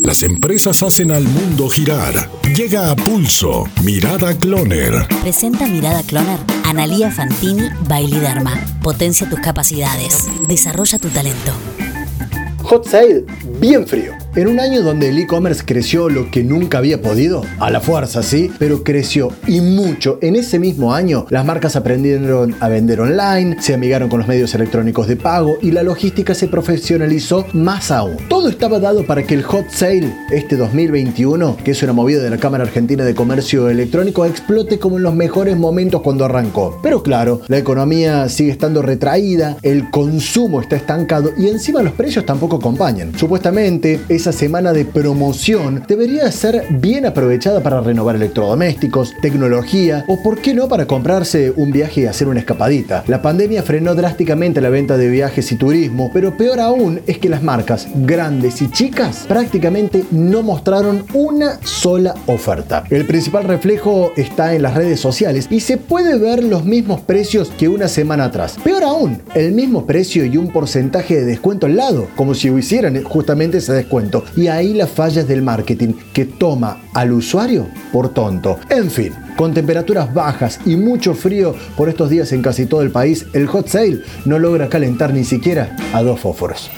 Las empresas hacen al mundo girar. Llega a pulso. Mirada Cloner. Presenta Mirada Cloner. Analía Fantini Bailiderma. Potencia tus capacidades. Desarrolla tu talento. Hot Sale bien frío. En un año donde el e-commerce creció lo que nunca había podido, a la fuerza sí, pero creció y mucho. En ese mismo año, las marcas aprendieron a vender online, se amigaron con los medios electrónicos de pago y la logística se profesionalizó más aún. Todo estaba dado para que el Hot Sale, este 2021, que es una movida de la Cámara Argentina de Comercio Electrónico, explote como en los mejores momentos cuando arrancó. Pero claro, la economía sigue estando retraída, el consumo está estancado y encima los precios tampoco acompañan. Supuestamente, esa semana de promoción debería ser bien aprovechada para renovar electrodomésticos, tecnología o, por qué no, para comprarse un viaje y hacer una escapadita. La pandemia frenó drásticamente la venta de viajes y turismo, pero peor aún es que las marcas grandes y chicas prácticamente no mostraron una sola oferta. El principal reflejo está en las redes sociales y se puede ver los mismos precios que una semana atrás. Peor aún, el mismo precio y un porcentaje de descuento al lado, como si hicieran justamente ese Y ahí las fallas del marketing que toma al usuario por tonto. En fin, con temperaturas bajas y mucho frío por estos días en casi todo el país, el hot sale no logra calentar ni siquiera a dos fósforos.